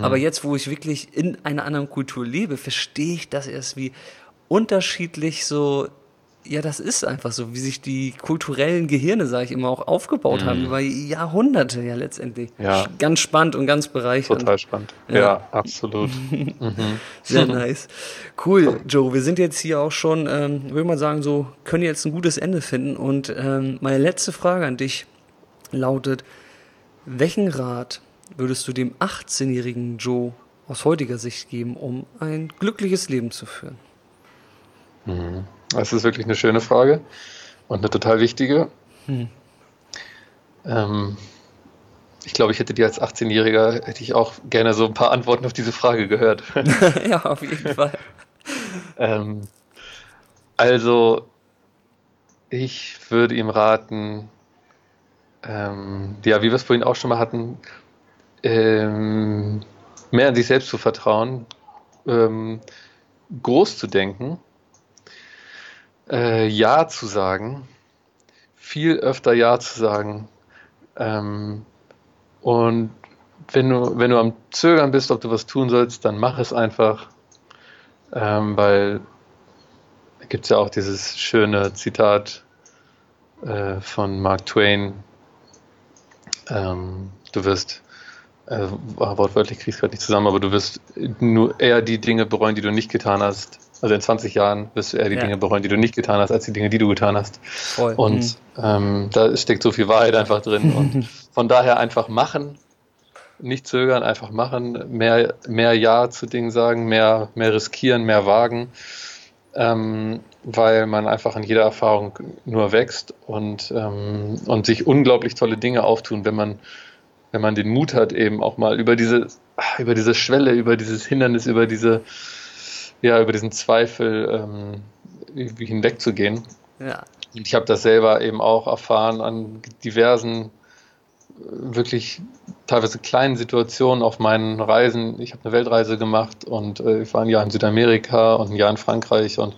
Aber jetzt, wo ich wirklich in einer anderen Kultur lebe, verstehe ich das erst, wie unterschiedlich so, ja, das ist einfach so, wie sich die kulturellen Gehirne, sage ich immer, auch aufgebaut haben über Jahrhunderte ja letztendlich. Ja. Ganz spannend und ganz bereichernd. Total spannend. Ja. Ja, absolut. Sehr nice. Cool, Joe. Wir sind jetzt hier auch schon, ähm, würde man sagen, so können jetzt ein gutes Ende finden. Und ähm, meine letzte Frage an dich lautet: Welchen Rat würdest du dem 18-jährigen Joe aus heutiger Sicht geben, um ein glückliches Leben zu führen? Das ist wirklich eine schöne Frage und eine total wichtige. Ähm, ich glaube, ich hätte dir als 18-Jähriger hätte ich auch gerne so ein paar Antworten auf diese Frage gehört. ja, auf jeden Fall. ähm, also, ich würde ihm raten, ähm, ja, wie wir es vorhin auch schon mal hatten, ähm, mehr an sich selbst zu vertrauen, ähm, groß zu denken, äh, Ja zu sagen, viel öfter Ja zu sagen. Ähm, und wenn du, wenn du am Zögern bist, ob du was tun sollst, dann mach es einfach, ähm, weil da gibt es ja auch dieses schöne Zitat äh, von Mark Twain. Ähm, du wirst, äh, wortwörtlich kriegst du gerade nicht zusammen, aber du wirst nur eher die Dinge bereuen, die du nicht getan hast. Also in 20 Jahren wirst du eher die Ja. Dinge bereuen, die du nicht getan hast, als die Dinge, die du getan hast. Voll. Und Mhm. ähm, da steckt so viel Wahrheit einfach drin. Und von daher einfach machen, nicht zögern, einfach machen, mehr, mehr Ja zu Dingen sagen, mehr, mehr riskieren, mehr wagen, ähm, weil man einfach an jeder Erfahrung nur wächst und, ähm, und sich unglaublich tolle Dinge auftun, wenn man, wenn man den Mut hat, eben auch mal über diese, über diese Schwelle, über dieses Hindernis, über diese, ja, über diesen Zweifel ähm, hinwegzugehen. Ja. Und ich habe das selber eben auch erfahren an diversen, wirklich teilweise kleinen Situationen auf meinen Reisen. Ich habe eine Weltreise gemacht und äh, ich war ein Jahr in Südamerika und ein Jahr in Frankreich und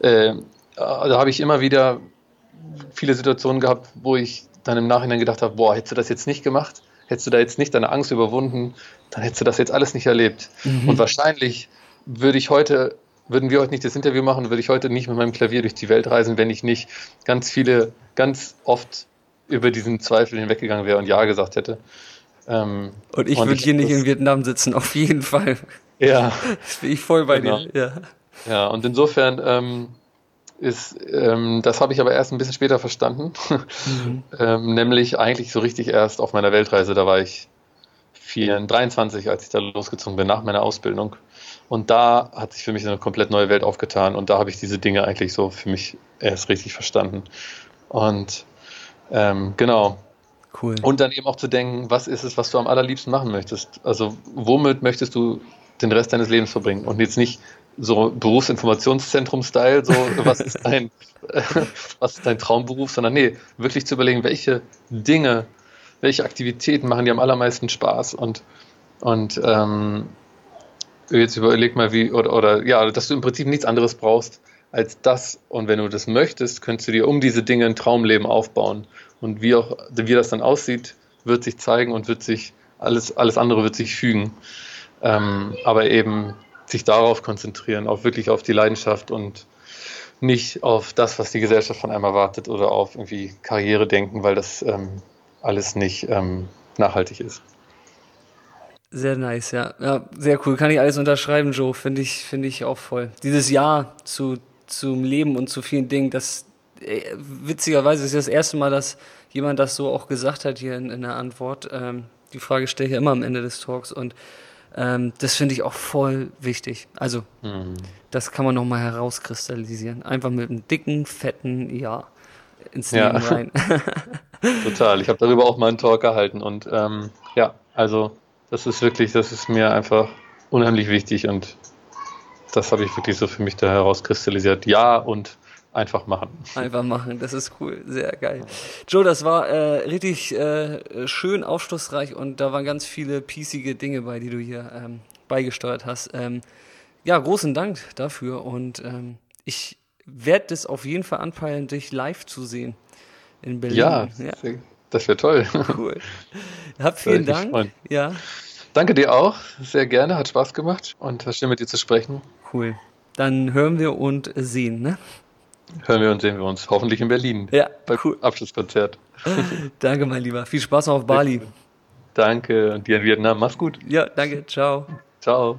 äh, da habe ich immer wieder viele Situationen gehabt, wo ich dann im Nachhinein gedacht habe, boah, hättest du das jetzt nicht gemacht, hättest du da jetzt nicht deine Angst überwunden, dann hättest du das jetzt alles nicht erlebt. Und wahrscheinlich würde ich heute, würden wir heute nicht das Interview machen, würde ich heute nicht mit meinem Klavier durch die Welt reisen, wenn ich nicht ganz viele, ganz oft über diesen Zweifel hinweggegangen wäre und Ja gesagt hätte. Ähm, Und ich würde hier nicht in Vietnam sitzen, auf jeden Fall. ja, Das bin ich voll bei Genau. dir. Ja. ja, und insofern ähm, ist, ähm, das habe ich aber erst ein bisschen später verstanden, ähm, nämlich eigentlich so richtig erst auf meiner Weltreise, da war ich 4, 23, als ich da losgezogen bin, nach meiner Ausbildung. Und da hat sich für mich eine komplett neue Welt aufgetan und da habe ich diese Dinge eigentlich so für mich erst richtig verstanden. Und ähm, genau. Cool. Und dann eben auch zu denken, was ist es, was du am allerliebsten machen möchtest? Also womit möchtest du den Rest deines Lebens verbringen? Und jetzt nicht so Berufsinformationszentrum-Style, so was ist dein, was ist dein Traumberuf, sondern nee, wirklich zu überlegen, welche Dinge, welche Aktivitäten machen dir am allermeisten Spaß und, und ähm, jetzt überleg mal, wie, oder, oder ja, dass du im Prinzip nichts anderes brauchst als das. Und wenn du das möchtest, könntest du dir um diese Dinge ein Traumleben aufbauen. Und wie auch, wie das dann aussieht, wird sich zeigen und wird sich, alles, alles andere wird sich fügen. Ähm, aber eben sich darauf konzentrieren, auf wirklich auf die Leidenschaft und nicht auf das, was die Gesellschaft von einem erwartet oder auf irgendwie Karriere denken, weil das ähm, alles nicht ähm, nachhaltig ist. Sehr nice, ja. Ja, sehr cool. Kann ich alles unterschreiben, Joe. Finde ich, finde ich auch voll. Dieses Ja zu, zum Leben und zu vielen Dingen, das äh, witzigerweise ist das erste Mal, dass jemand das so auch gesagt hat hier in, in der Antwort. Ähm, die Frage stelle ich ja immer am Ende des Talks und ähm, das finde ich auch voll wichtig. Also, mhm. das kann man nochmal herauskristallisieren. Einfach mit einem dicken, fetten Ja ins Leben ja. rein. Total. Ich habe darüber auch mal einen Talk gehalten und ähm, ja, also das ist wirklich, das ist mir einfach unheimlich wichtig und das habe ich wirklich so für mich da herauskristallisiert. Ja und einfach machen. Einfach machen, das ist cool, sehr geil. Joe, das war äh, richtig äh, schön aufschlussreich und da waren ganz viele piecige Dinge bei, die du hier ähm, beigesteuert hast. Ähm, ja, großen Dank dafür und ähm, ich werde es auf jeden Fall anpeilen, dich live zu sehen in Berlin. Ja, ja. Das wäre toll. Cool. Hab vielen Dank. Ja. Danke dir auch, sehr gerne, hat Spaß gemacht und war schön mit dir zu sprechen. Cool. Dann hören wir und sehen, ne? Hören wir und sehen wir uns. Hoffentlich in Berlin. Ja, beim cool. Abschlusskonzert. danke, mein Lieber. Viel Spaß auf Bali. Danke und dir in Vietnam. Mach's gut. Ja, danke. Ciao. Ciao.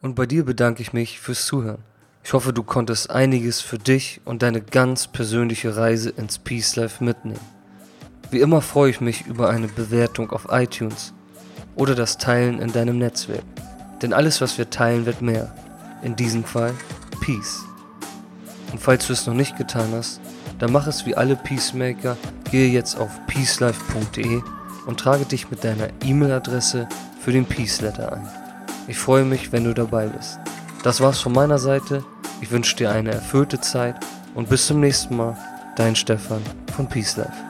Und bei dir bedanke ich mich fürs Zuhören. Ich hoffe, du konntest einiges für dich und deine ganz persönliche Reise ins Peace Life mitnehmen. Wie immer freue ich mich über eine Bewertung auf iTunes oder das Teilen in deinem Netzwerk. Denn alles, was wir teilen, wird mehr. In diesem Fall Peace. Und falls du es noch nicht getan hast, dann mach es wie alle Peacemaker, gehe jetzt auf peacelife.de und trage dich mit deiner E-Mail-Adresse für den Peace Letter ein. Ich freue mich, wenn du dabei bist. Das war's von meiner Seite. Ich wünsche dir eine erfüllte Zeit und bis zum nächsten Mal. Dein Stefan von Peace Life.